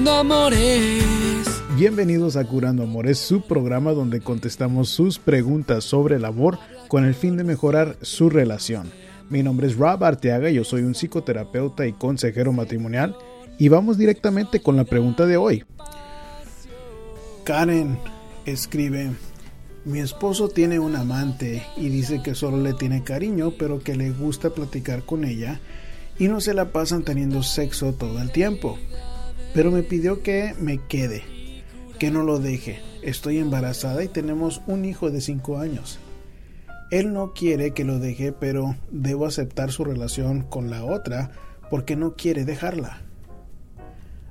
Curando Amores. Bienvenidos a Curando Amores, su programa donde contestamos sus preguntas sobre el amor con el fin de mejorar su relación. Mi nombre es Rob Arteaga, yo soy un psicoterapeuta y consejero matrimonial y vamos directamente con la pregunta de hoy. Karen escribe, mi esposo tiene un amante y dice que solo le tiene cariño, pero que le gusta platicar con ella y no se la pasan teniendo sexo todo el tiempo. Pero me pidió que me quede, que no lo deje. Estoy embarazada y tenemos un hijo de 5 años. Él no quiere que lo deje, pero debo aceptar su relación con la otra porque no quiere dejarla.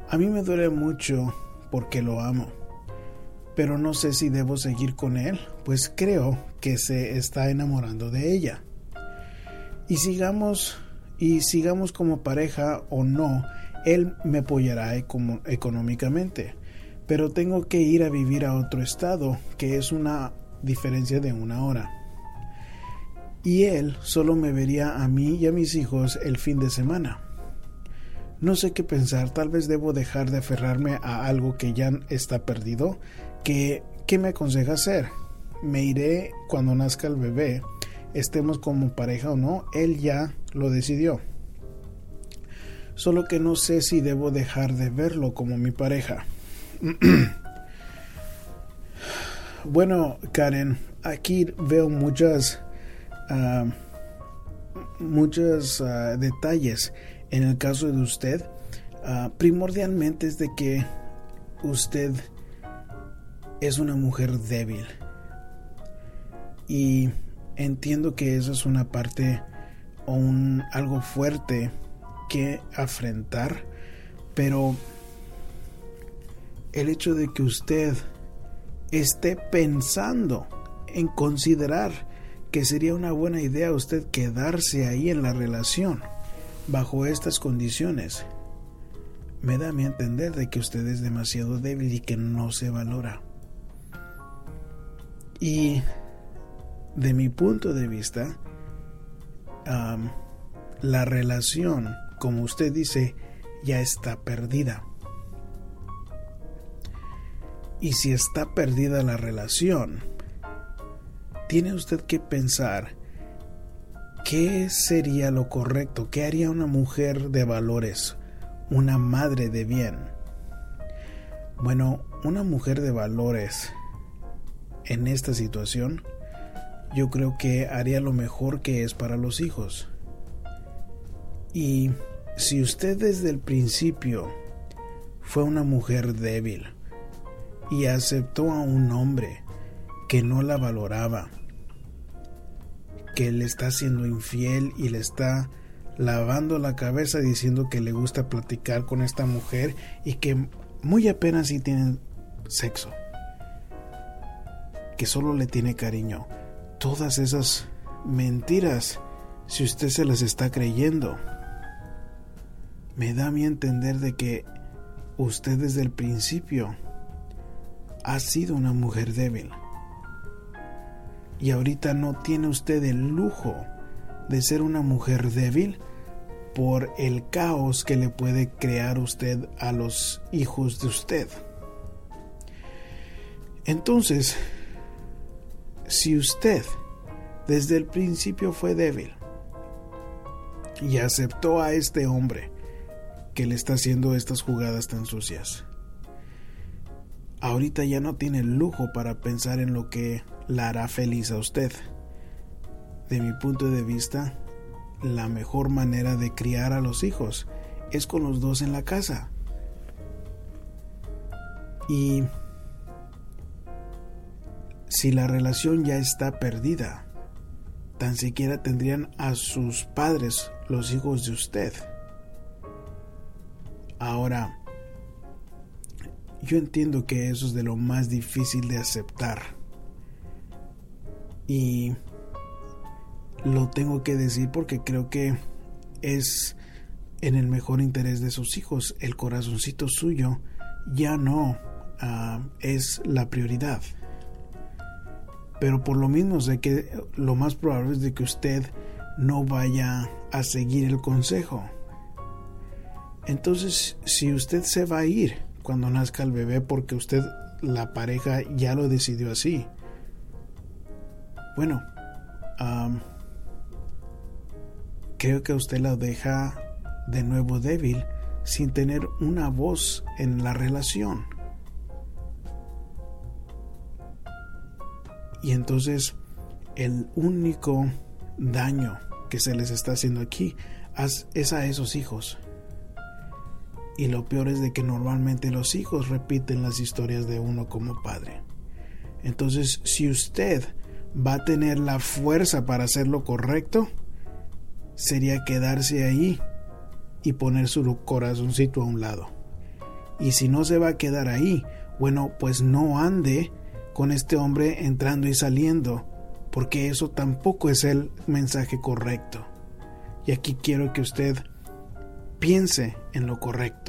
A mí me duele mucho porque lo amo, pero no sé si debo seguir con él, pues creo que se está enamorando de ella. Y sigamos y sigamos como pareja o no, él me apoyará económicamente, pero tengo que ir a vivir a otro estado, que es una diferencia de una hora. Y él solo me vería a mí y a mis hijos el fin de semana. No sé qué pensar, tal vez debo dejar de aferrarme a algo que ya está perdido. ¿Qué, qué me aconseja hacer? Me iré cuando nazca el bebé, estemos como pareja o no, él ya lo decidió solo que no sé si debo dejar de verlo como mi pareja. bueno, Karen, aquí veo muchas, uh, muchos ah, detalles en el caso de usted. Ah, primordialmente es de que usted es una mujer débil. Y entiendo que eso es una parte o un algo fuerte que afrontar, pero el hecho de que usted esté pensando en considerar que sería una buena idea usted quedarse ahí en la relación bajo estas condiciones, me da a mi entender de que usted es demasiado débil y que no se valora. Y de mi punto de vista, la relación como usted dice, ya está perdida. Y si está perdida la relación, tiene usted que pensar qué sería lo correcto, qué haría una mujer de valores, una madre de bien. Bueno, una mujer de valores en esta situación, yo creo que haría lo mejor que es para los hijos. Y si usted desde el principio fue una mujer débil y aceptó a un hombre que no la valoraba, que le está siendo infiel y le está lavando la cabeza diciendo que le gusta platicar con esta mujer y que muy apenas si tienen sexo, que solo le tiene cariño. Todas esas mentiras, si usted se las está creyendo, me da a mí entender de que usted desde el principio ha sido una mujer débil. Y ahorita no tiene usted el lujo de ser una mujer débil por el caos que le puede crear usted a los hijos de usted. Entonces, si usted desde el principio fue débil y aceptó a este hombre que le está haciendo estas jugadas tan sucias. Ahorita ya no tiene lujo para pensar en lo que la hará feliz a usted. De mi punto de vista, la mejor manera de criar a los hijos es con los dos en la casa. Y si la relación ya está perdida, tan siquiera tendrían a sus padres los hijos de usted. Ahora, yo entiendo que eso es de lo más difícil de aceptar. Y lo tengo que decir porque creo que es en el mejor interés de sus hijos. El corazoncito suyo ya no ah, es la prioridad. Pero por lo mismo sé que lo más probable es de que usted no vaya a seguir el consejo. Entonces, si usted se va a ir cuando nazca el bebé porque usted, la pareja, ya lo decidió así. Bueno, creo que usted la deja de nuevo débil sin tener una voz en la relación. Y entonces el único daño que se les está haciendo aquí es a esos hijos. Y lo peor es de que normalmente los hijos repiten las historias de uno como padre. Entonces, si usted va a tener la fuerza para hacer lo correcto, sería quedarse ahí y poner su corazoncito a un lado. Y si no se va a quedar ahí, bueno, pues no ande con este hombre entrando y saliendo, porque eso tampoco es el mensaje correcto. Y aquí quiero que usted piense en lo correcto.